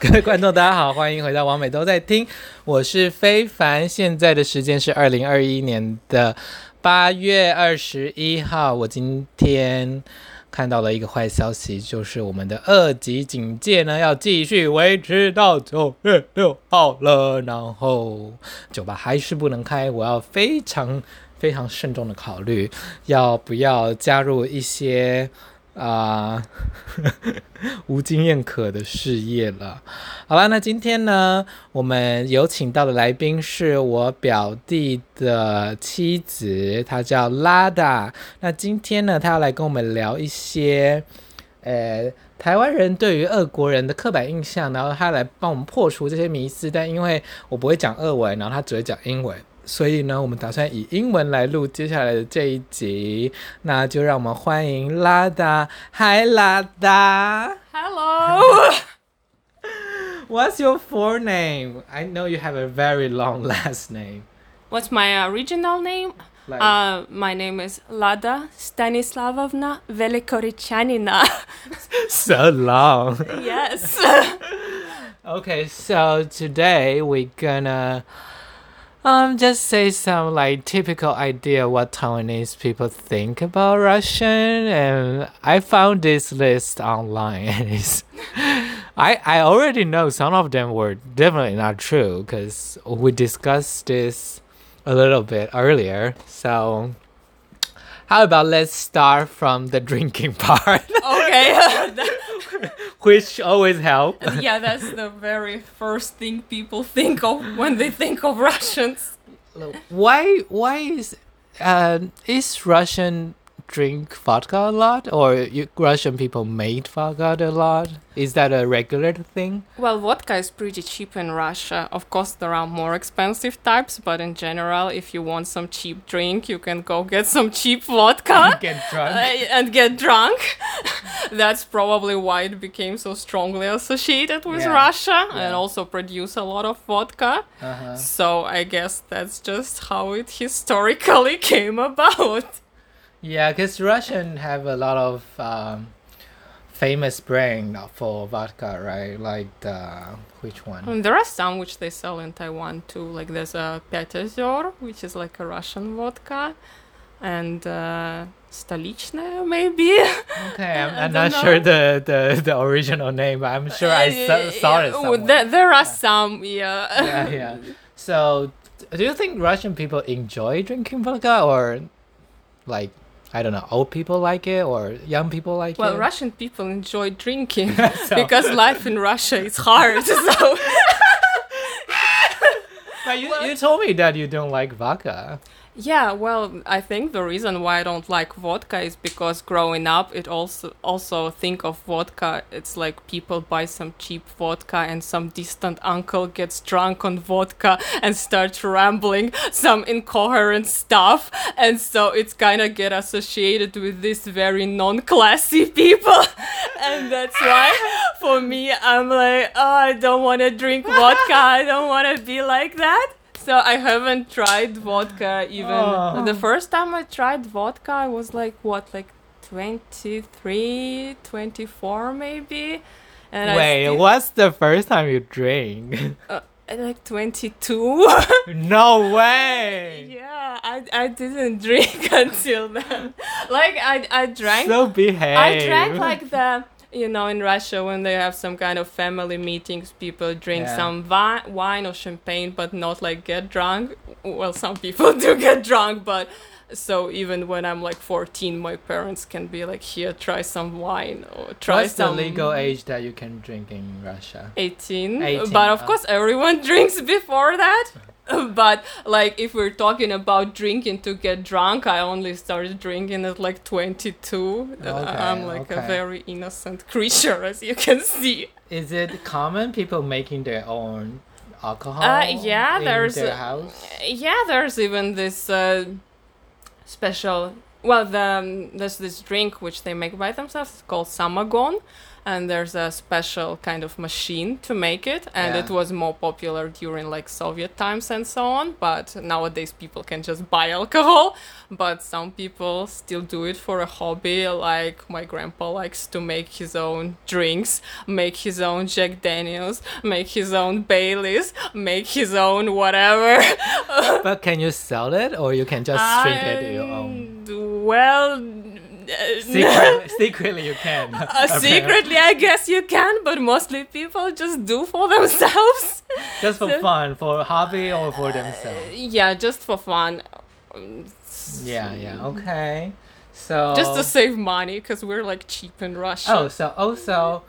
各位观众，大家好，欢迎回到王美都在听，我是非凡，现在的时间是二零二一年的八月二十一号。我今天看到了一个坏消息，就是我们的二级警戒呢要继续维持到九月六号了，然后酒吧还是不能开，我要非常非常慎重的考虑要不要加入一些。啊，无经验可的事业了。好了，那今天呢，我们有请到的来宾是我表弟的妻子，她叫拉达。那今天呢，她要来跟我们聊一些，呃，台湾人对于俄国人的刻板印象，然后她来帮我们破除这些迷思。但因为我不会讲俄文，然后她只会讲英文。所以呢，我们打算以英文来录接下来的这一集，那就让我们欢迎拉达。Hi，拉达。Hello. What's your full name? I know you have a very long last name. What's my original name? Like, Uh, my name is Lada Stanislavovna Velikorichaninina. so long. yes. Okay, so today we're gonna um just say some like typical idea what Taiwanese people think about Russian and I found this list online and it's I I already know some of them were definitely not true because we discussed this a little bit earlier. So how about let's start from the drinking part, okay. which always help. yeah, that's the very first thing people think of when they think of Russians. why why is uh, is Russian drink vodka a lot or you, Russian people made vodka a lot? Is that a regular thing? Well, vodka is pretty cheap in Russia. Of course, there are more expensive types, but in general, if you want some cheap drink, you can go get some cheap vodka. and Get uh, drunk. and get drunk. That's probably why it became so strongly associated with Yeah. Russia Yeah. and also produce a lot of vodka. Uh-huh. So I guess that's just how it historically came about. Yeah, because Russian have a lot of um, famous brand for vodka, right? Like the which one? And there are some which they sell in Taiwan too. Like there's a Petezor, which is like a Russian vodka, and uh, Stolichная maybe. Okay, I'm, I I'm don't not sure know. the, the the original name, but I'm sure I saw, saw it Uh, somewhere. There, there are some, yeah. yeah, yeah. So, do you think Russian people enjoy drinking vodka, or like I don't know, old people like it, or young people like Well, it? Well, Russian people enjoy drinking So- because life in Russia is hard. So But you, you told me that you don't like vodka. Yeah, well, I think the reason why I don't like vodka is because growing up, it also also think of vodka. It's like people buy some cheap vodka and some distant uncle gets drunk on vodka and starts rambling some incoherent stuff, and so it's kind of get associated with this very non-classy people, and that's why for me I'm like, oh, I don't want to drink vodka. I don't want to be like that. So I haven't tried vodka even. Oh. The first time I tried vodka, I was like, what, like 23, 24 maybe? And I Wait, still- what's the first time you drink? uh, like 22. no way. yeah, I, I didn't drink until then. Like, I, I drank. So behave. I drank like the you know in Russia when they have some kind of family meetings, people drink Yeah. some vi- wine or champagne, but not like get drunk. Well, some people do get drunk, but so even when I'm like 14, my parents can be like, "Here, try some wine or try What's the some." legal age that you can drink in Russia? 18. 18, But of uh. course, everyone drinks before that. but like, if we're talking about drinking to get drunk, I only started drinking at like 22. Uh, Okay, I'm like a very innocent creature, as you can see. Is it common people making their own alcohol? Uh, yeah, in there's their house. Yeah, there's even this uh, special. Well, the, um, there's this drink which they make by themselves it's called samagon, and there's a special kind of machine to make it and Yeah. it was more popular during like soviet times and so on but nowadays people can just buy alcohol but some people still do it for a hobby like my grandpa likes to make his own drinks make his own jack daniels make his own baileys make his own whatever But can you sell it or you can just drink it your own? Well uh, Secretly, secretly you can. Uh, secretly, I guess you can, but mostly people just do for themselves. Just for So- fun, for hobby or for themselves. yeah, just for fun. Yeah, yeah, okay. So Just to save money, because we're like cheap in Russia. Oh, so also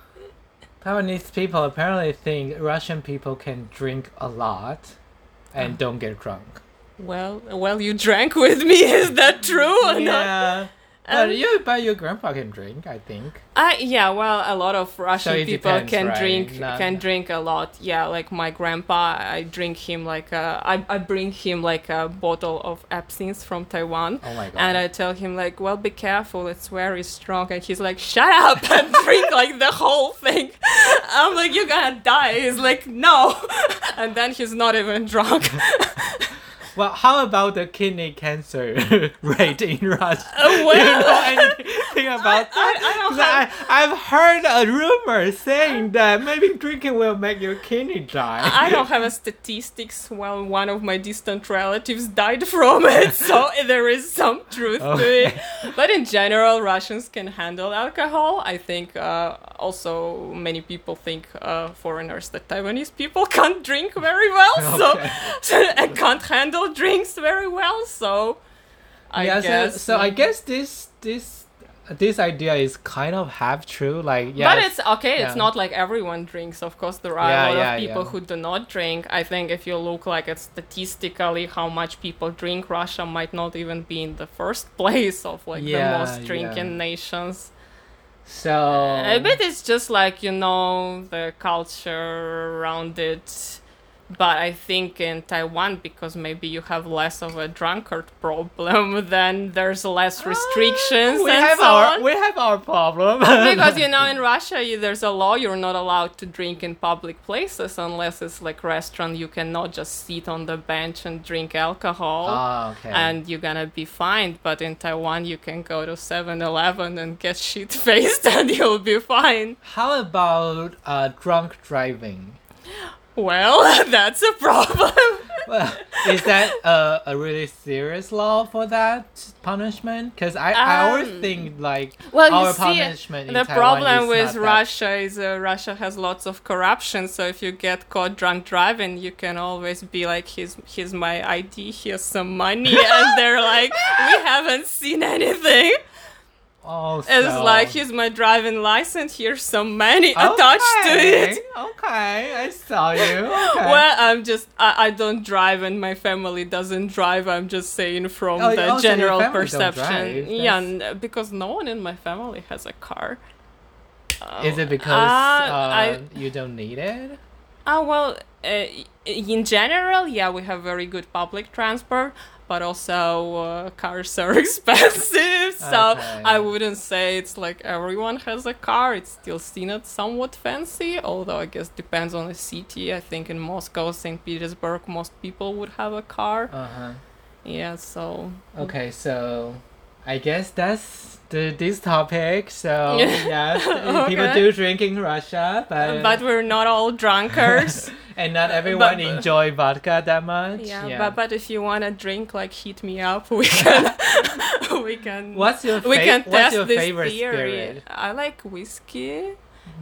Taiwanese people apparently think Russian people can drink a lot and don't get drunk. Well, well, you drank with me. Is that true or not? Yeah. But Um, you but your grandpa can drink, I think. I yeah, well, a lot of Russian it people depends, can right? drink Not- can drink a lot. Yeah, like my grandpa, I drink him like a, I I bring him like a bottle of absinthe from Taiwan. Oh my god. And I tell him like, well, be careful, it's very strong. And he's like, shut up and drink like the whole thing. I'm like, you're gonna die. He's like, no. And then he's not even drunk. Well, how about the kidney cancer rate in Russia? Uh, Do you know anything about I, I that? don't have. I, I've heard a rumor saying that maybe drinking will make your kidney die. I don't have a statistics. Well, one of my distant relatives died from it, so there is some truth to it. But in general, Russians can handle alcohol. I think uh, also many people think uh, foreigners that Taiwanese people can't drink very well, Okay. so and can't handle drinks very well. So I yeah, guess. so, so I guess this this this idea is kind of half true. Like yeah, But it's okay. It's not like everyone drinks. Of course, there are Yeah, a lot yeah, of people yeah. who do not drink. I think if you look like at statistically how much people drink, Russia might not even be in the first place of like Yeah, the most drinking yeah. nations. so I bet it's just like you know the culture around it. But I think in Taiwan, because maybe you have less of a drunkard problem, then there's less restrictions Ah, we and have so our on. we have our problem because you know in Russia you, there's a law you're not allowed to drink in public places unless it's like restaurant you cannot just sit on the bench and drink alcohol Ah, okay. and you're gonna be fined but in Taiwan you can go to 7-Eleven and get shit faced and you'll be fine how about uh, drunk driving? well that's a problem Well, is that a, a really serious law for that punishment? Because I, I always Um, think like well our see punishment in the Taiwan problem is with not that- Russia is uh, Russia has lots of corruption. So if you get caught drunk driving, you can always be like, "Here's here's my ID. Here's some money," and they're like, "We haven't seen anything." Oh, It's like, "Here's my driving license. Here's some money attached to it." Okay, I saw you. Okay. Well, I'm just I, I don't drive and my family doesn't drive. I'm just saying from Oh, the your general don't perception. Yeah, n- because no one in my family has a car. is it because Uh, uh, I- you don't need it? Oh well, uh, in general, yeah, we have very good public transport, but also uh, cars are expensive. So Okay. I wouldn't say it's like everyone has a car. It's still seen as somewhat fancy, although I guess depends on the city. I think in Moscow, St. Petersburg, most people would have a car. Uh huh. Yeah, so Okay, so I guess that's the this topic. So Yeah. yeah, people do drink in Russia, but but we're not all drunkards. and not everyone but- enjoy vodka that much. yeah, but but if you wanna drink, like hit me up. We can we can what's your we can test your this favorite theory. spirit? I like whiskey.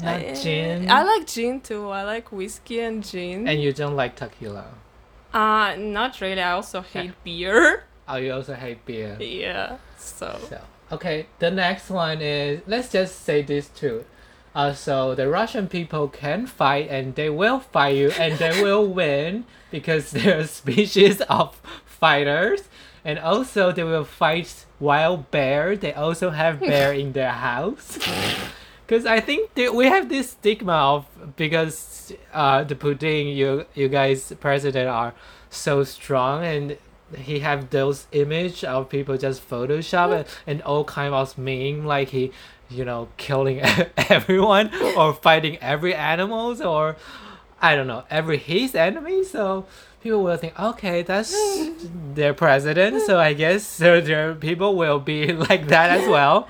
Not I- gin. I like gin too. I like whiskey and gin. and you don't like tequila. uh not really. I also hate beer. Oh, you also hate beer. Yeah. So So okay, the next one is let's just say this too. Uh, so the Russian people can fight and they will fight you and they will win because they're a species of fighters and also they will fight wild bear. They also have bear in their house. Because I think that we have this stigma of because uh, the Putin, you you guys president are so strong and he have those image of people just Photoshop and, and all kind of meme like he you know, killing everyone or fighting every animals or I don't know, every his enemy. So people will think, okay, that's their president. So I guess so their people will be like that as well.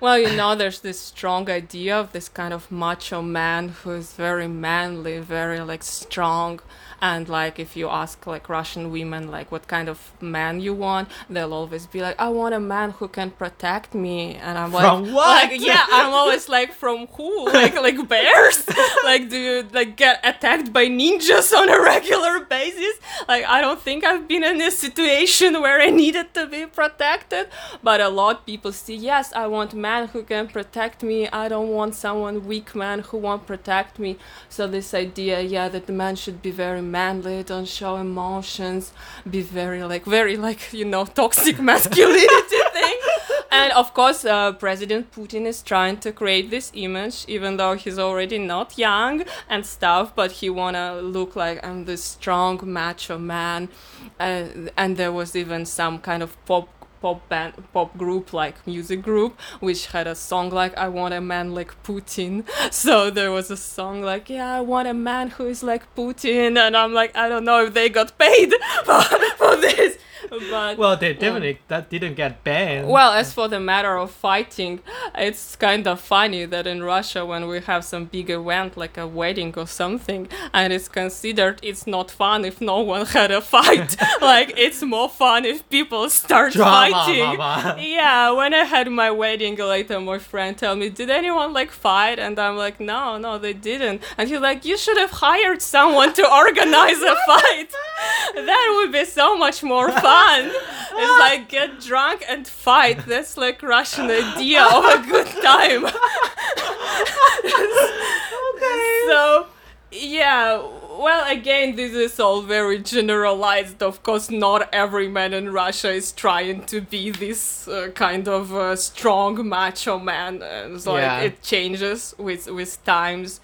Well, you know, there's this strong idea of this kind of macho man who's very manly, very like strong, and like if you ask like russian women like what kind of man you want they'll always be like i want a man who can protect me. And i'm From like what? like yeah i'm always like from who? Like like bears? Like do you like get attacked by ninjas on a regular basis? Like i don't think i've been in a situation where i needed to be protected. But a lot of people see yes i want man who can protect me. I don't want someone weak man who won't protect me. So this idea yeah that the man should be very manly don't show emotions be very like very like you know toxic masculinity thing. And of course uh, president putin is trying to create this image even though he's already not young and stuff but he wanna look like i'm this strong macho man. Uh, and there was even some kind of pop pop band pop group like music group which had a song like i want a man like putin. So there was a song like yeah i want a man who is like putin. And i'm like i don't know if they got paid for, for this but Well, they um, definitely that didn't get banned. well, as for the matter of fighting, it's kind of funny that in Russia, when we have some big event like a wedding or something, and it's considered it's not fun if no one had a fight. like it's more fun if people start Drama, fighting. mama. Yeah, when I had my wedding later, my friend tell me, "Did anyone like fight?" And I'm like, "No, no, they didn't." And he's like, "You should have hired someone to organize a fight. that would be so much more fun." It's like get drunk and fight. That's like Russian idea of a good time. okay. So yeah, well again this is all very generalized. Of course not every man in Russia is trying to be this uh, kind of uh, strong macho man. And like Yeah. it changes with with times.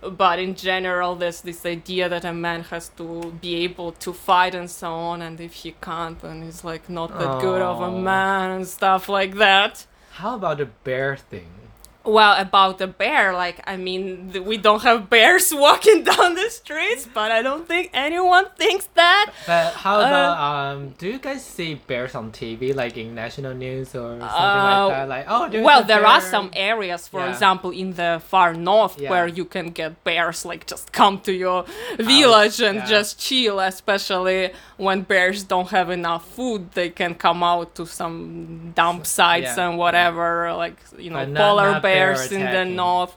But in general, there's this idea that a man has to be able to fight and so on, and if he can't, then he's like not that good of a Oh. man and stuff like that. How about the bear thing? Well, about the bear, like, I mean, th- we don't have bears walking down the streets, but I don't think anyone thinks that. But how Uh, about um? Do you guys see bears on TV, like in national news or something Uh, like that? Like oh, there's Well, there are some areas, for Yeah. example, in the far north Yeah. where you can get bears, like, just come to your village and yeah. just chill, especially when bears don't have enough food. They can come out to some dump sites and whatever, like, you know, not- polar not bear bears in the north.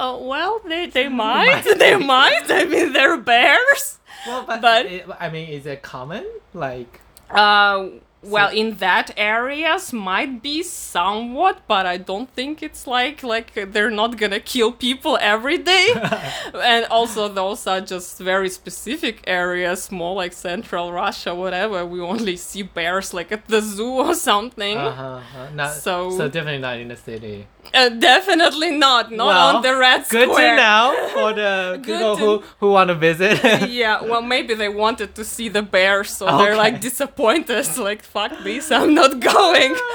Oh, well, they, they might. they might. I mean, they're bears. Well, but, but- it, I mean, is it common? Like Uh, well, So- in that areas might be somewhat, but I don't think it's like like they're not gonna kill people every day. and also, those are just very specific areas, more like Central Russia, whatever. We only see bears like at the zoo or something. uh huh. Not so. So- definitely not in the city. Uh, definitely not, not Well, on the Red Good Square. to know for the people who who want to visit. yeah, well, maybe they wanted to see the bears, so they're like Okay. disappointed. Like, fuck this, I'm not going.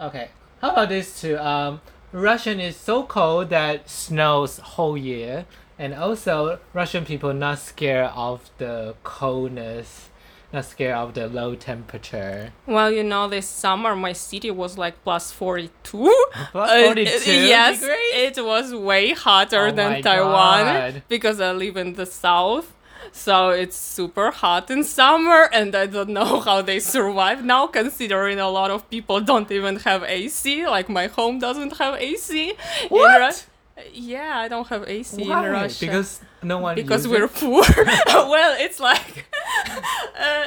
Okay. How about this too? Um, Russian is so cold that snows whole year, and also Russian people not scared of the coldness, not scared of the low temperature. Well, you know, this summer my city was like plus 42. Plus Uh, 42 yes, degrees? it was way hotter Oh than Taiwan God. because I live in the south. So it's super hot in summer, and I don't know how they survive now, considering a lot of people don't even have AC. Like my home doesn't have AC. in What? Ru- yeah, I don't have AC Why? in Russia Because no one. because uses we're it? poor. well, it's like uh,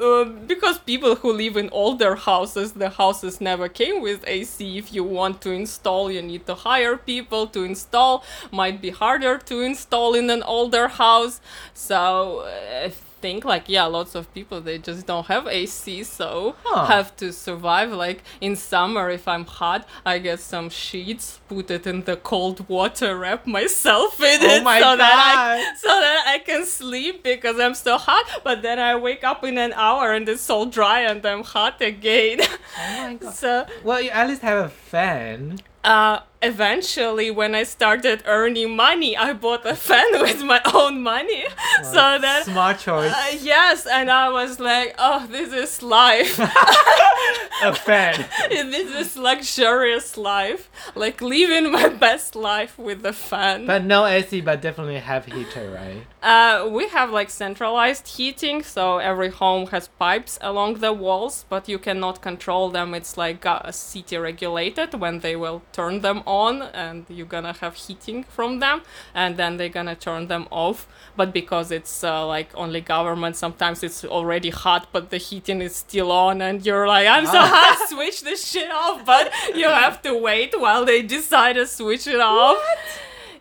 uh, because people who live in older houses, the houses never came with AC. If you want to install, you need to hire people to install. Might be harder to install in an older house. So uh, think like yeah, lots of people they just don't have AC, so Huh. have to survive. Like in summer, if I'm hot, I get some sheets, put it in the cold water, wrap myself in Oh it, my so that I so that I can sleep because I'm so hot. But then I wake up in an hour and it's all dry and I'm hot again. Oh my god. so Well, you at least have a fan. uh, eventually, when I started earning money, I bought a fan with my own money. so that smart choice. uh, yes, and I was like, oh, this is life. a fan. this is luxurious life. Like living my best life with the fan. But no AC, but definitely have heater, right? Uh, we have like centralized heating, so every home has pipes along the walls, but you cannot control them. It's like uh, city regulated when they will turn them on, and you're gonna have heating from them, and then they're gonna turn them off. But because it's uh, like only government, sometimes it's already hot, but the heating is still on, and you're like, I'm so hot, switch this shit off, but you have to wait while they decide to switch it off.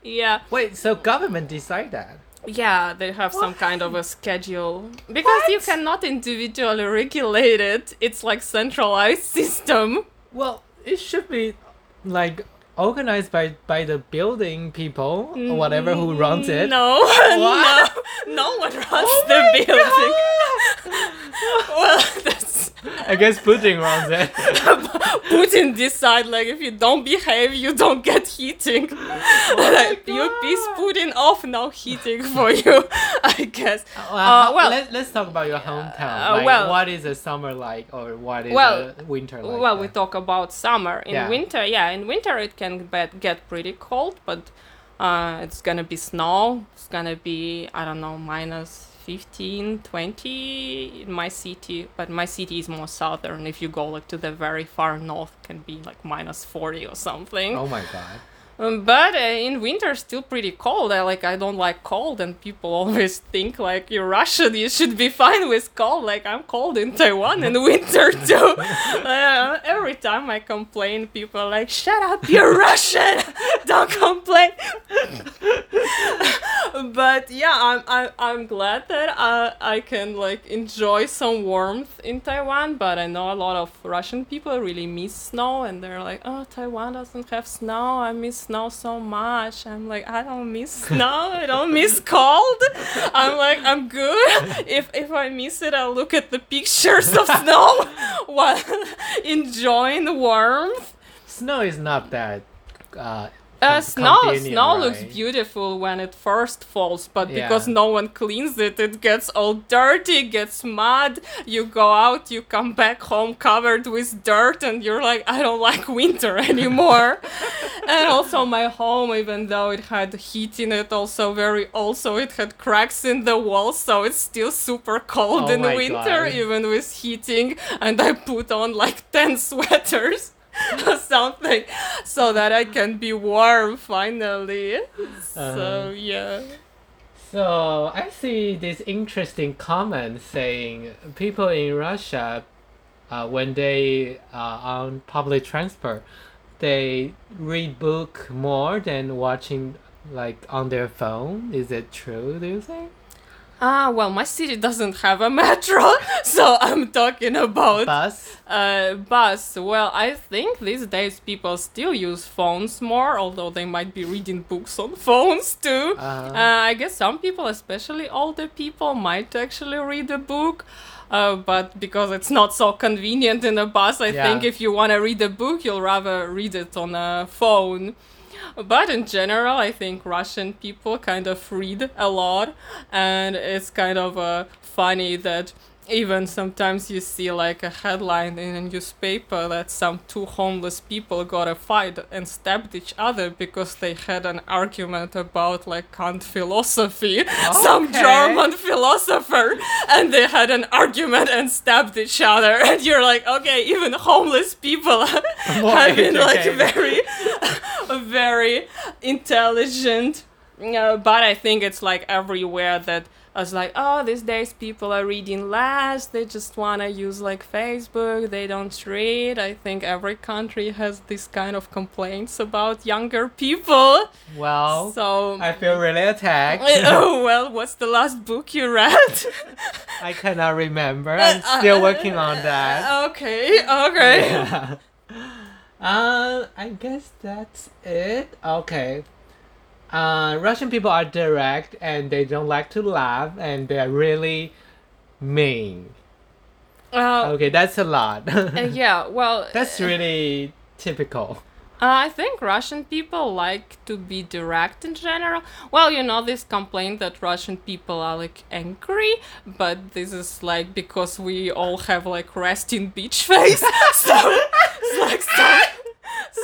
Yeah. Wait, so government decide that? Yeah, they have some kind of a schedule because you cannot individually regulate it. It's like centralized system. Well, it should be like organized by by the building people or whatever who mm, runs it. No, What? no, no one oh runs Oh the building. Well, that's I guess Putin runs it. Putin decide like if you don't behave, you don't get heating. like, you piss God. Putin off, no heating for you. I guess. Well, Uh, well- let, let's talk about your hometown. uh, like, well- what is a summer like, or what is Well, a winter like? well, we talk about summer. In Yeah. winter, yeah, in winter it can get pretty cold, but uh, it's gonna be snow. It's gonna be, I don't know, minus 15, 20 in my city. But my city is more southern. If you go like to the very far north, can be like minus 40 or something. Oh my god. Um, but uh, in winter, still pretty cold. I like I don't like cold, and people always think like you're Russian, you should be fine with cold. Like I'm cold in Taiwan in winter too. uh, every time I complain, people are like, "Shut up, you're Russian! don't complain." but yeah, I'm I'm I'm glad that uh, I can like enjoy some warmth in Taiwan. But I know a lot of Russian people really miss snow, and they're like, "Oh, Taiwan doesn't have snow. I miss snow so much." I'm like, I don't miss snow. I don't miss cold. I'm like, I'm good. If if I miss it, I'll look at the pictures of snow while enjoying the warmth. Snow is not that. Uh, Uh, snow snow looks beautiful when it first falls, but Yeah. because no one cleans it, it gets all dirty, gets mud. You go out, you come back home covered with dirt, and you're like, I don't like winter anymore. and also my home, even though it had heat in it, also very old, so it had cracks in the walls, so it's still super cold Oh in winter, God. even with heating. And I put on like ten sweaters. something so that I can be warm finally. So Uh-huh. yeah. So I see this interesting comment saying people in Russia, uh, when they are on public transport, they read book more than watching like on their phone. Is it true? Do you think? Ah, well, my city doesn't have a metro, so I'm talking about Bus. uh, bus. Well, I think these days people still use phones more, although they might be reading books on phones too. Uh, Uh, I guess some people, especially older people, might actually read a book. Uh, but because it's not so convenient in a bus, I Yeah. think if you want to read a book, you'll rather read it on a phone. But in general, I think Russian people kind of read a lot, and it's kind of uh, funny that even sometimes you see like a headline in a newspaper that some two homeless people got a fight and stabbed each other because they had an argument about like Kant philosophy, some German philosopher, and they had an argument and stabbed each other. And you're like, okay, even homeless people have been like very, very intelligent. uh, but I think it's like everywhere that I was like, oh, these days people are reading less. They just wanna use like Facebook. They don't read. I think every country has this kind of complaints about younger people. Well, So. I feel really attacked. oh well, what's the last book you read? I cannot remember. I'm still working on that. okay, okay. Yeah. Uh, I guess that's it. Okay. Uh, Russian people are direct and they don't like to laugh and they're really mean. Uh, Okay, that's a lot. uh, yeah, well, that's really typical. Uh, I think Russian people like to be direct in general. Well, you know, this complaint that Russian people are like angry, but this is like because we all have like resting beach face. so it's like some,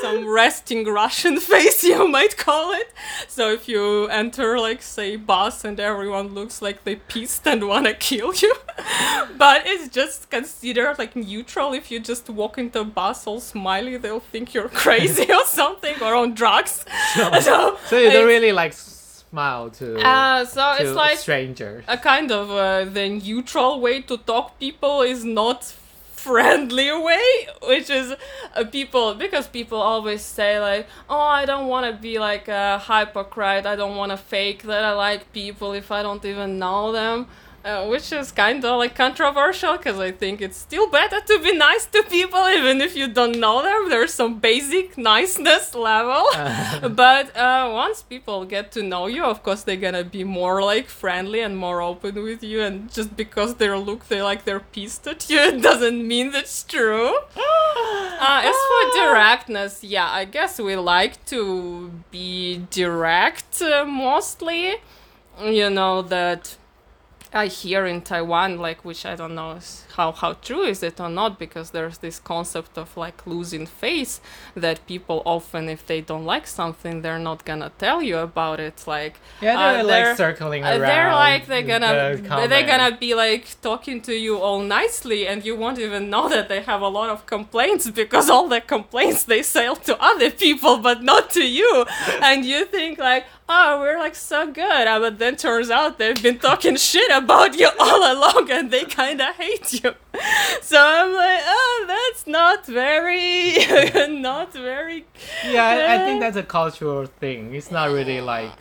some resting Russian face, you might call it. So if you enter, like, say, bus and everyone looks like they pissed and wanna kill you, but it's just considered like neutral. If you just walk into a bus all smiley, they'll think you're crazy or something or on drugs. so, So you don't really like smile to, Uh, so to it's like strangers. a kind of uh, the neutral way to talk people is not friendly way which is uh, people because people always say like oh i don't want to be like a hypocrite. I don't want to fake that i like people if i don't even know them uh, which is kind of like controversial because I think it's still better to be nice to people even if you don't know them. There's some basic niceness level, but uh, once people get to know you, of course they're gonna be more like friendly and more open with you. And just because they look they like they're pissed at you, it doesn't mean that's true. Uh, as for directness, yeah, I guess we like to be direct uh, mostly. You know that I hear in Taiwan, like which I don't know how how true is it or not, because there's this concept of like losing face that people often, if they don't like something, they're not gonna tell you about it. Like yeah, uh, they're, they're- like circling uh, around. they're like they're gonna the they're gonna be like talking to you all nicely, and you won't even know that they have a lot of complaints because all the complaints they sell to other people, but not to you, and you think like. Oh, we're like so good, uh, but then turns out they've been talking shit about you all along, and they kind of hate you. So I'm like, oh, that's not very, not very. Yeah, I, I think that's a cultural thing. It's not really like,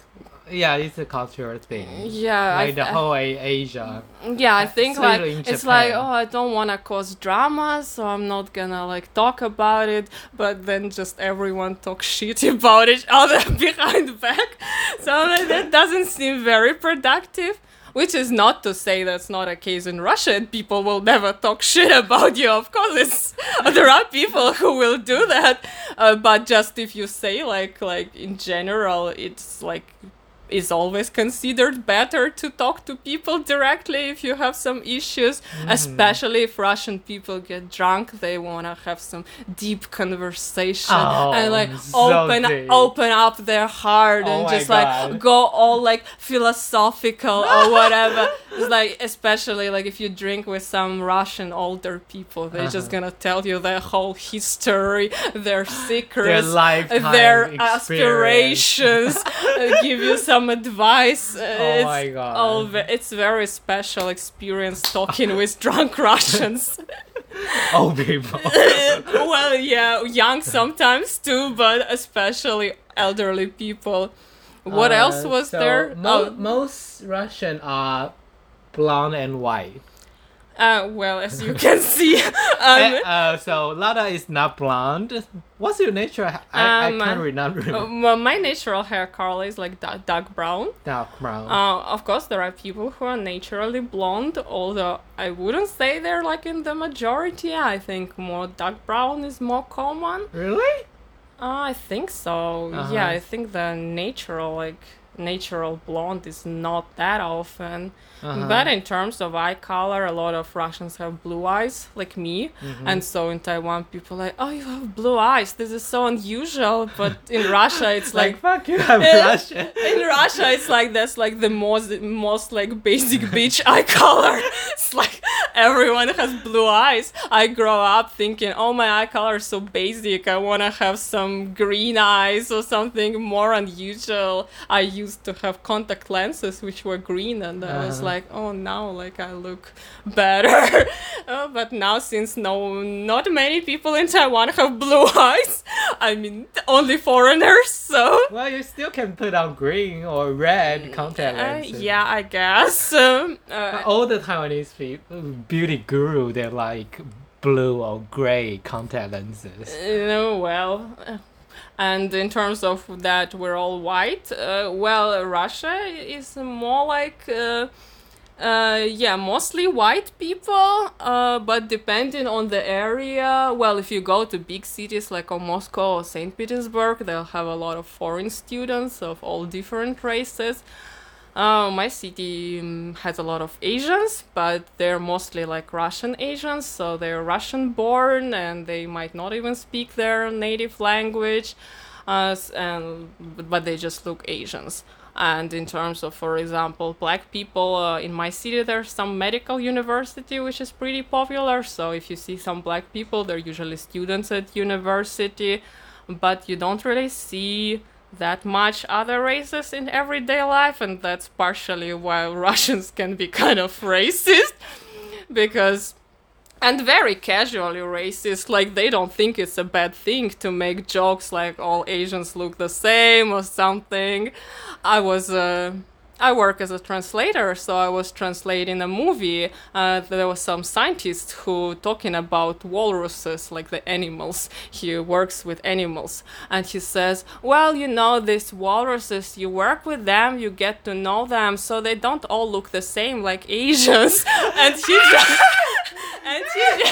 yeah, it's a cultural thing. Yeah, I like the whole A- Asia. Yeah, I think like it's like oh I don't want to cause drama, so I'm not gonna like talk about it. But then just everyone talks shit about each other behind back. So like that doesn't seem very productive. Which is not to say that's not a case in Russia and people will never talk shit about you. Of course, it's there are people who will do that, uh, but just if you say like like in general, it's like is always considered better to talk to people directly if you have some issues, especially if Russian people get drunk. They want to have some deep conversation Oh, and like open deep. open up their heart Oh and just like go all like philosophical or whatever. it's like especially like if you drink with some Russian older people, they're just Uh-huh. gonna tell you their whole history, their secrets Their their aspirations, give you some advice. Uh, Oh it's my God. all ve- it's very special experience talking with drunk Russians. Old people. well, yeah, young sometimes too, but especially elderly people. What Uh, else was so there? Mo- oh, Most Russian are blonde and white. Uh, well, as you can see, um, Uh, uh, so Lada is not blonde. What's your nature? I, I Um, can't remember. uh, well, my natural hair color is like da- dark brown. Dark brown. Uh, of course, there are people who are naturally blonde, although I wouldn't say they're like in the majority. I think more dark brown is more common. really? Uh, I think so. Uh-huh. Yeah, I think the natural like natural blonde is not that often. Uh-huh. But in terms of eye color, a lot of Russians have blue eyes, like me. Mm-hmm. And so in Taiwan, people are like, oh, you have blue eyes. This is so unusual. But in Russia, it's like, like fuck you, I'm Uh, Russian. in Russia, it's like that's like the most most like basic beach eye color. It's like everyone has blue eyes. I grow up thinking, oh, my eye color is so basic. I want to have some green eyes or something more unusual. I used to have contact lenses which were green, and I was Uh-huh. like, oh, now like I look better. Uh, but now, since no, not many people in Taiwan have blue eyes, I mean, only foreigners, so. Well, you still can put on green or red contact Uh, lenses. yeah, I guess. Um, uh, all the Taiwanese people, beauty guru, they're like blue or gray contact lenses. Uh, well, uh, and in terms of that, we're all white. Uh, well, Russia is more like. Uh, uh, yeah, mostly white people, uh, but depending on the area, well, if you go to big cities like uh, Moscow or St. Petersburg, they'll have a lot of foreign students of all different races. Uh, my city um, has a lot of Asians, but they're mostly like Russian Asians, so they're Russian born and they might not even speak their native language, uh, and but they just look Asians. And in terms of, for example, black people uh, in my city, there's some medical university which is pretty popular. So if you see some black people, they're usually students at university, but you don't really see that much other races in everyday life, and that's partially why Russians can be kind of racist because and very casually racist like they don't think it's a bad thing to make jokes like all asians look the same or something. I was uh, I work as a translator, so I was translating a movie. Uh, there was some scientist who talking about walruses, like the animals. He works with animals, and he says, "Well, you know, these walruses. You work with them, you get to know them, so they don't all look the same like Asians." and he just, and he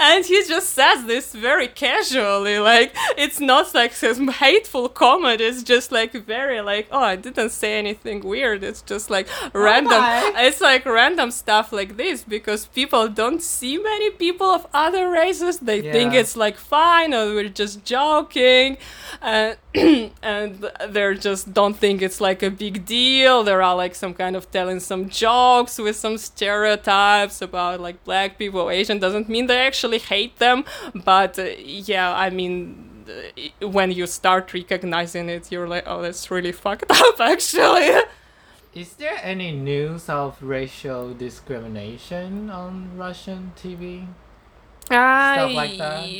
and he just says this very casually, like it's not like some hateful comment. It's just like very like, oh, I didn't say anything weird. It's just like random. Oh my. It's like random stuff like this because people don't see many people of other races. They think it's like fine or we're just joking, and and they're just don't think it's like a big deal. There are like some kind of telling some jokes with some stereotypes about like black people, Asian. Doesn't mean they actually hate them, but uh, yeah, I mean. uh, When you start recognizing it, you're like, oh, that's really fucked up, actually. Is there any news of racial discrimination on Russian TV? Stuff like that?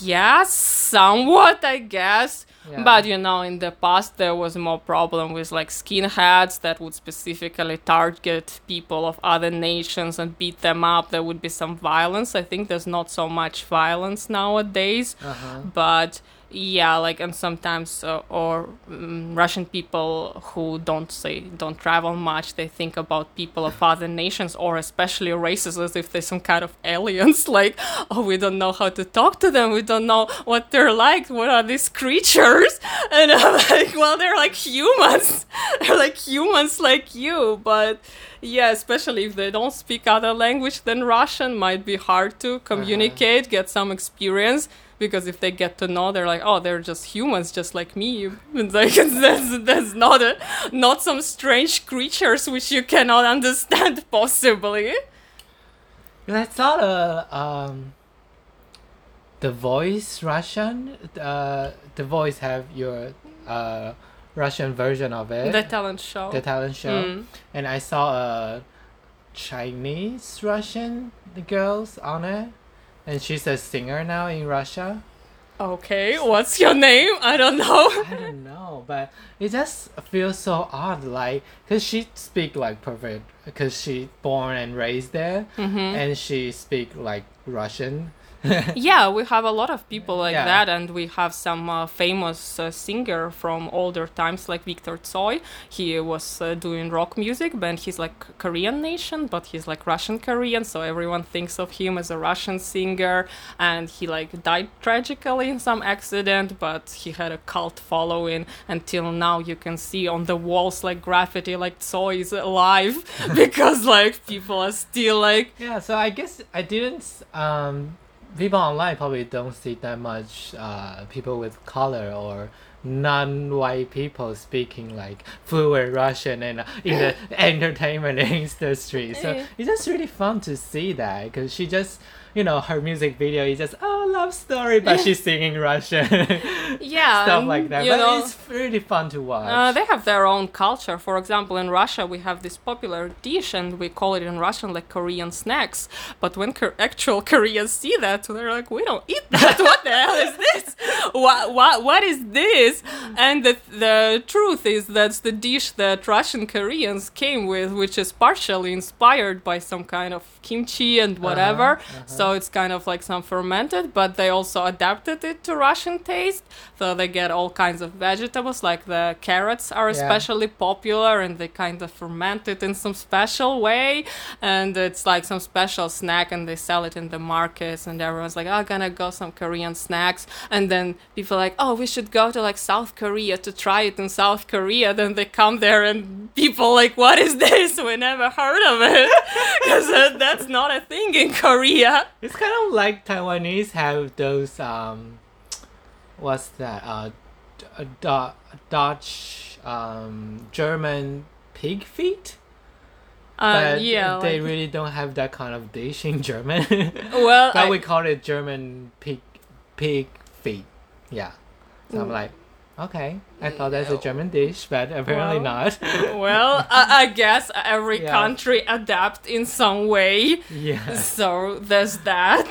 Yeah, somewhat, I guess. Yeah. But you know, in the past there was more problem with like skinheads that would specifically target people of other nations and beat them up. There would be some violence. I think there's not so much violence nowadays Uh-huh. but yeah like and sometimes uh, or um, russian people who don't say don't travel much they think about people of other nations or especially races as if they're some kind of aliens. Like oh we don't know how to talk to them. We don't know what they're like. What are these creatures? And i'm like well they're like humans. They're like humans like you. But yeah especially if they don't speak other language then russian might be hard to communicate get some experience because if they get to know they're like oh they're just humans just like me it's like that's, that's not a not some strange creatures which you cannot understand possibly I saw the um, the voice Russian. Uh, the voice have your uh Russian version of it. the talent show the talent show, Mm. and I saw a Chinese Russian girls on it, and she's a singer now in Russia. okay what's your name i don't know I don't know, but it just feels so odd, like, cause she speak like perfect, cause she born and raised there, Mm-hmm. and she speak like Russian. yeah we have a lot of people like Yeah. that and we have some uh, famous uh, singer from older times like victor tsoi. He was uh, doing rock music but he's like korean nation but he's like russian korean so everyone thinks of him as a russian singer. And he like died tragically in some accident but he had a cult following. Until now you can see on the walls like graffiti like tsoi is alive because like people are still like Yeah, so I guess I didn't um people online probably don't see that much uh, people with color or non-white people speaking like fluent Russian and uh, in the entertainment industry. So it's just really fun to see that because she just, you know, her music video is just oh love story, but she's singing Russian, Yeah, stuff like that. But know, it's really fun to watch. Uh, they have their own culture. For example, in Russia, we have this popular dish, and we call it in Russian like Korean snacks. But when Kor- actual Koreans see that, they're like, "We don't eat that. what the hell is this? What what what is this?" And the the truth is that's the dish that Russian Koreans came with, which is partially inspired by some kind of kimchi and whatever. So it's kind of like some fermented, but they also adapted it to Russian taste. So they get all kinds of vegetables, like the carrots are Yeah. especially popular, and they kind of ferment it in some special way. And it's like some special snack, and they sell it in the markets, and everyone's like, "I'm gonna go some Korean snacks." And then people are like, "Oh, we should go to like South Korea to try it in South Korea." Then they come there, and people like, "What is this? We never heard of it." Because uh, that's not a thing in Korea. It's kind of like Taiwanese have those um, what's that? Uh, uh, Do- Dutch um German pig feet. Uh, but yeah, they like- really don't have that kind of dish in German. well, but I- we call it German pig pig feet. Yeah. So I'm Mm. like, okay, I thought that's a German dish, but apparently Well, not. well, I, I guess every Yeah. country adapt in some way. yeah. So there's that.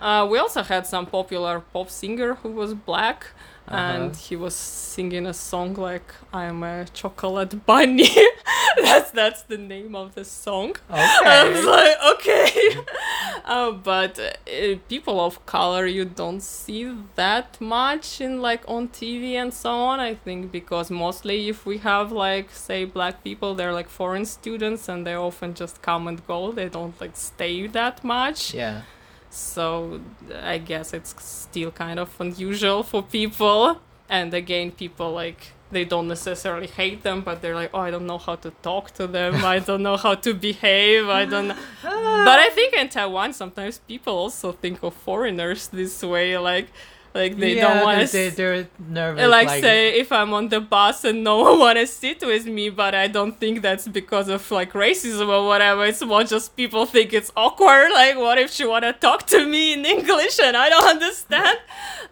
Uh, we also had some popular pop singer who was black, and Uh-huh. he was singing a song like "I'm a chocolate bunny." that's that's the name of the song. I was Okay. like, okay. uh, but uh, people of color, you don't see that much in like on TV and so on. I think because mostly if we have like say black people, they're like foreign students and they often just come and go. They don't like stay that much. Yeah. So I guess it's still kind of unusual for people. And again, people like they don't necessarily hate them, but they're like, oh, I don't know how to talk to them. I don't know how to behave. I don't. know. But I think in Taiwan, sometimes people also think of foreigners this way, like, like they yeah, don't want 'cause they, to. they're nervous. Like, say if I'm on the bus and no one want to sit with me, but I don't think that's because of like racism or whatever. It's more just people think it's awkward. Like, what if she want to talk to me in English and I don't understand?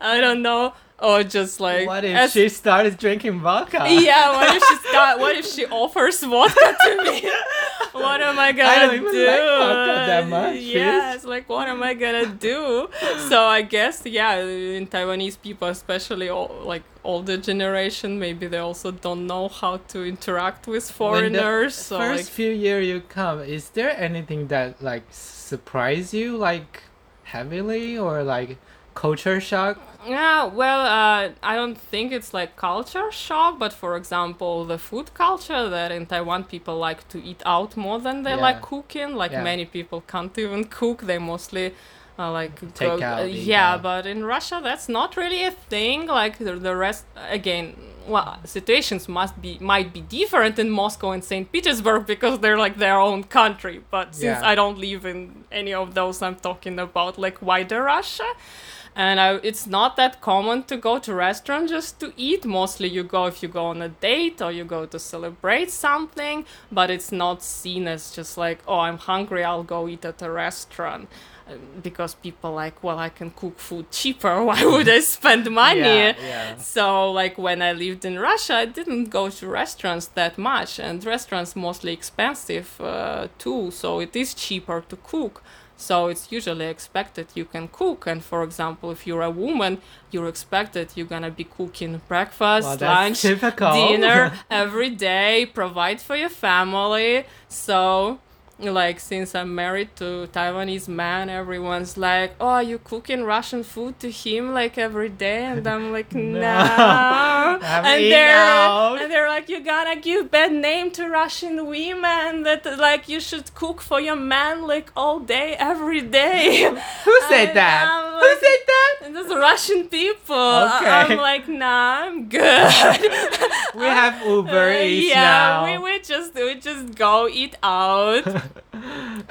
I don't know. Or just like what if as- she started drinking vodka? yeah, what if she start, what if she offers vodka to me? What am I gonna don't even do? like vodka that much, Yeah, it's like what am I gonna do? so I guess yeah, in Taiwanese people, especially all, like older generation, maybe they also don't know how to interact with foreigners. so first like, few years you come, is there anything that like surprise you like heavily or like culture shock? Yeah, well, uh, I don't think it's like culture shock, but for example, the food culture that in Taiwan people like to eat out more than they Yeah. like cooking. Like Yeah. many people can't even cook; they mostly uh, like Take go- out, uh, yeah, out. but in Russia, that's not really a thing. Like the, the rest, again, well, situations must be might be different in Moscow and Saint Petersburg because they're like their own country. But since Yeah. I don't live in any of those, I'm talking about like wider Russia and I, it's not that common to go to restaurant just to eat mostly you go if you go on a date or you go to celebrate something but it's not seen as just like oh i'm hungry i'll go eat at a restaurant Uh, because people like well i can cook food cheaper why would i spend money Yeah, yeah. so like when I lived in Russia, I didn't go to restaurants that much, and restaurants mostly expensive uh, too. So it is cheaper to cook. So it's usually expected you can cook. And for example, if you're a woman, you're expected you're gonna be cooking breakfast, Well, lunch, typical. dinner every day, provide for your family. So like since I'm married to Taiwanese man, everyone's like, "Oh, you cooking Russian food to him like every day?" And I'm like, "No." I'm and they're out. and they're like, "You gotta give bad name to Russian women that like you should cook for your man like all day every day." Who said that? I'm Who said that? And those Russian people. Okay. I'm like, nah, I'm good. We have Uber Uh, Eats yeah, now. we, we just we just go eat out.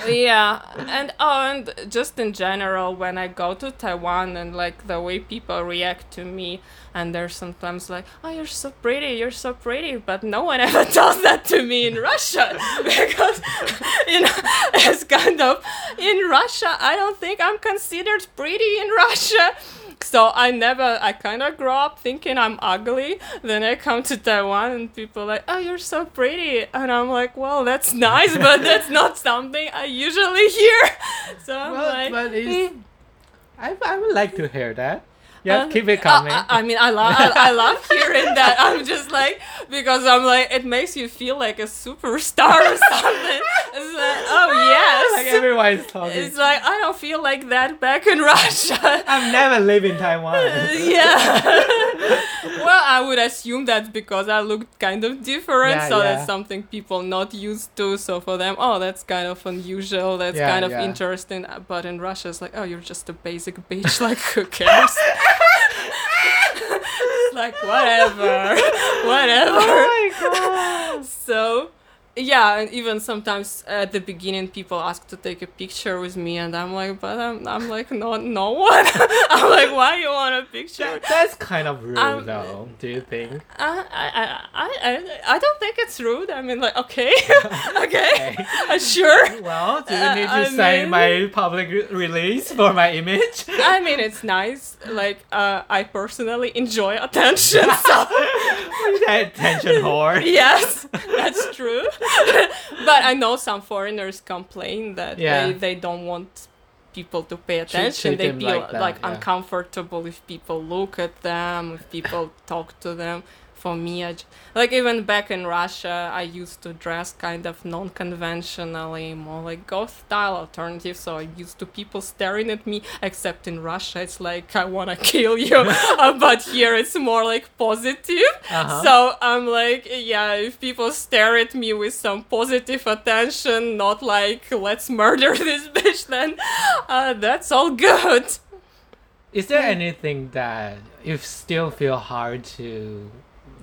Yeah and oh and just in general when i go to taiwan and like the way people react to me and they're sometimes like oh you're so pretty you're so pretty but no one ever does that to me in russia because you know it's kind of in russia i don't think i'm considered pretty in russia so I never, I kind of grow up thinking I'm ugly. Then I come to Taiwan and people are like, oh, you're so pretty. And I'm like, well, that's nice, but that's not something I usually hear. So I'm well, like, but "Hmm." I, I would like to hear that. Yeah, Uh, keep it coming. I, I mean, I love, I, I love hearing that. I'm just like, because I'm like, it makes you feel like a superstar or something. It's like, oh yes. like everyone is talking. it's like I don't feel like that back in Russia. I've never lived in Taiwan. yeah. well, I would assume that's because I looked kind of different, Yeah, so yeah. that's something people not used to. So for them, oh, that's kind of unusual. That's Yeah, kind of interesting. But in Russia, it's like, oh, you're just a basic bitch. Like, who cares? Like whatever, whatever. oh my god. So, yeah, and even sometimes at the beginning, people ask to take a picture with me, and I'm like, but I'm, I'm like, no, no one. I'm like, why you want a picture? That's kind of rude, Um, though. Do you think? Uh, I, I, I, I, I don't think it's rude. I mean, like, okay, okay, uh, sure. Well, do you Uh, need to sign mean- my public re- release for my image? I mean, it's nice. Like, uh, I personally enjoy attention, so Attention whore. yes, that's true. but I know some foreigners complain that Yeah. they, they don't want people to pay attention. treat they feel like that, like yeah. uncomfortable if people look at them, if people talk to them. For me, I j- like even back in Russia, I used to dress kind of non-conventionally, more like goth style alternative. So I'm used to people staring at me. Except in Russia, it's like I wanna kill you, Uh, but here it's more like positive. Uh-huh. So I'm like, yeah, if people stare at me with some positive attention, not like let's murder this bitch, then uh, that's all good. Is there anything that you still feel hard to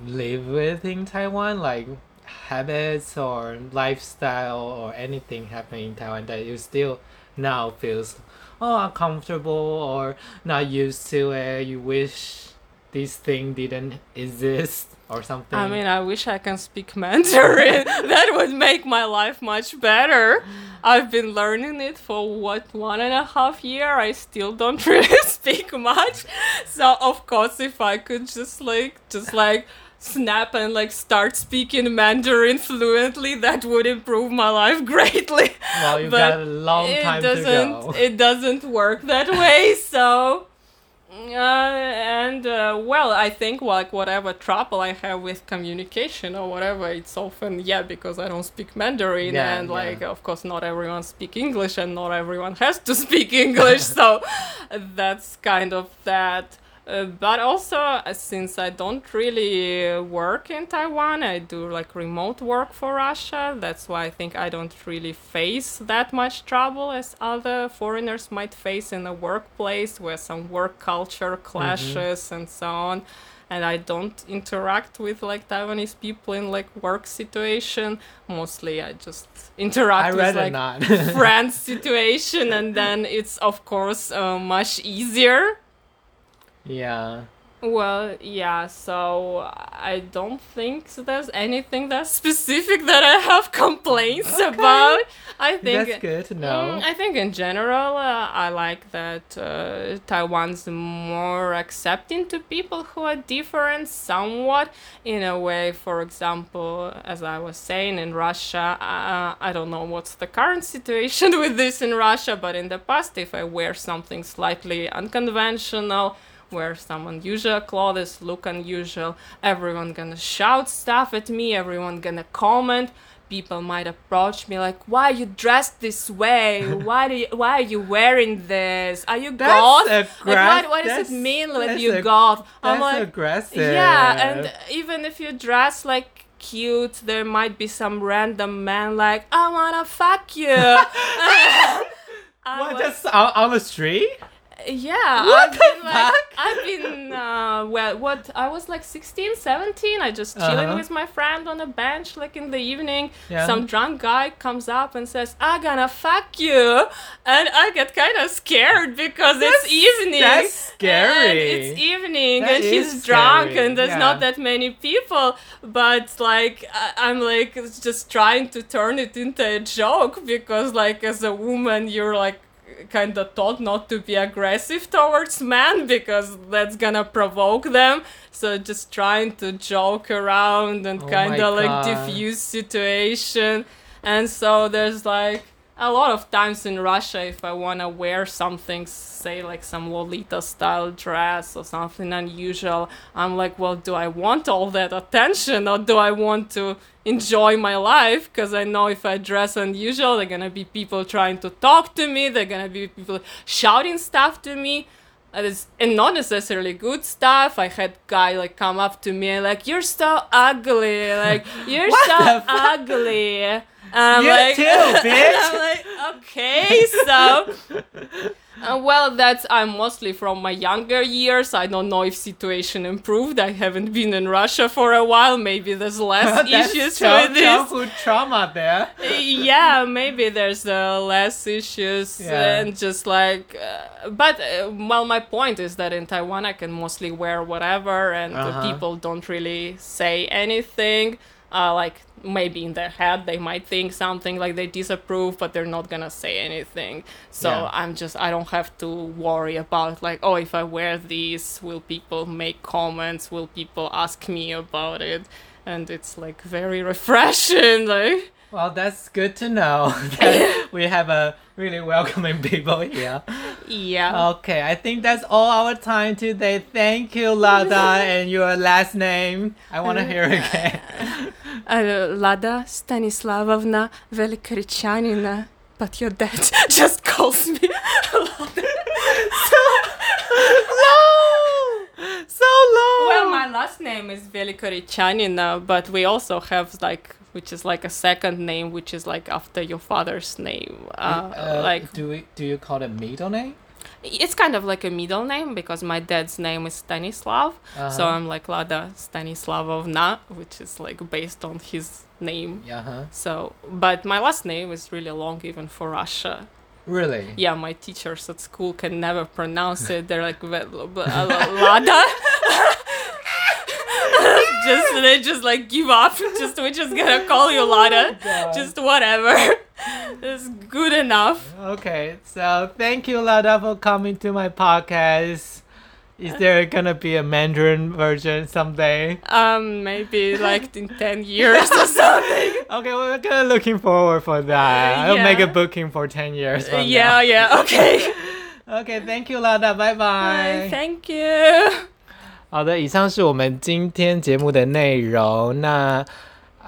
live with in Taiwan, like habits or lifestyle or anything happening in Taiwan that you still now feels oh uncomfortable or not used to it? You wish this thing didn't exist or something. I mean, I wish I can speak Mandarin. that would make my life much better. I've been learning it for what one and a half year. I still don't really speak much. So of course, if I could just like just like snap and like start speaking Mandarin fluently, that would improve my life greatly. well, you've but got a long it time to doesn't go. it doesn't work that way so uh, and uh, well i think like whatever trouble i have with communication or whatever it's often yeah because i don't speak mandarin Yeah, and yeah. like of course not everyone speak english and not everyone has to speak english so that's kind of that uh, but also, uh, since I don't really uh, work in Taiwan, I do like remote work for Russia. That's why I think I don't really face that much trouble as other foreigners might face in a workplace where some work culture clashes and so on. And I don't interact with like Taiwanese people in like work situation. Mostly, I just interact I with like friends situation, and then it's of course uh, much easier. Yeah. Well, yeah, so I don't think there's anything that specific that I have complaints about. I think That's good to Mm, know. I think in general, uh, I like that uh, Taiwan's more accepting to people who are different somewhat. In a way, for example, as I was saying, in Russia, uh, I don't know what's the current situation with this in Russia, but in the past, if I wear something slightly unconventional, wear some unusual clothes, look unusual, everyone gonna shout stuff at me, everyone gonna comment people might approach me like, "Why you dressed this way? Why do you, why are you wearing this? Are you That's goth? aggra- like, what, what does it mean that you ag- goth?" I'm That's like, aggressive. "Yeah." And even if you dress like cute, there might be some random man like, "I wanna fuck you." What? was- Just out on the street? Yeah What i've been like i've been uh well what i was like 16 17 i just chilling Uh-huh. with my friend on a bench like in the evening Yeah. some drunk guy comes up and says i'm gonna fuck you and i get kind of scared because it's evening that's scary. and it's evening That and he's drunk scary, and there's yeah. not that many people but like I- i'm like just trying to turn it into a joke because like as a woman you're like kind of taught not to be aggressive towards men because that's gonna provoke them. So just trying to joke around and Oh kind of like diffuse situation. And so there's like a lot of times in Russia, if I want to wear something, say like some Lolita style dress or something unusual, I'm like, well, do I want all that attention or do I want to enjoy my life? Because I know if I dress unusual, there are gonna be people trying to talk to me, there are gonna be people shouting stuff to me. And, not necessarily good stuff. I had guy like come up to me and like, "You're so ugly, like you're so ugly." And I'm You like, too, bitch. I'm like, okay, so. Uh, well, that's I'm mostly from my younger years. I don't know if situation improved. I haven't been in Russia for a while. Maybe there's less issues child- with this. childhood trauma there. yeah, maybe there's uh, less issues Yeah. and just like. Uh, but uh, well, my point is that in Taiwan I can mostly wear whatever, and uh, Uh-huh. people don't really say anything. Uh, like maybe in their head they might think something like they disapprove, but they're not gonna say anything. So Yeah. I'm just I don't have to worry about like oh if I wear these, will people make comments? Will people ask me about it? And it's like very refreshing, like. Well, that's good to know that we have a really welcoming people here. Yeah. Okay, I think that's all our time today. Thank you, Lada, and your last name. I want to hear again. Uh, Lada Stanislavovna Velikarichanina. But your dad just calls me Lada. So my last name is Velikarichanina, but we also have like, which is like a second name, which is like after your father's name. Uh, Uh, like, do we, do you call it middle name? it's kind of like a middle name because my dad's name is Stanislav. So Uh-huh. I'm like Lada Stanislavovna, which is like based on his name. Yeah, huh? So, but my last name is really long even for Russia. Really? Yeah, my teachers at school can never pronounce it. They're like "Ve- uh, Lada. just they just like give up. Just we're just gonna call you Lada. God. Just whatever. it's good enough. Okay, so thank you, Lada, for coming to my podcast. Is there gonna be a Mandarin version someday? Um, maybe like in ten years or something. Okay, well, we're gonna looking forward for that. I'll make a booking for ten years. Yeah, yeah. Okay. Okay, thank you, Lada. Bye bye. Thank you. 好的，以上是我们今天节目的内容。那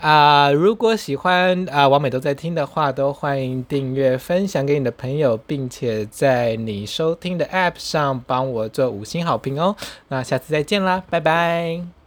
啊、如果喜欢啊、王美都在听的话，都欢迎订阅、分享给你的朋友，并且在你收听的 App 上帮我做五星好评哦。那下次再见啦，拜拜。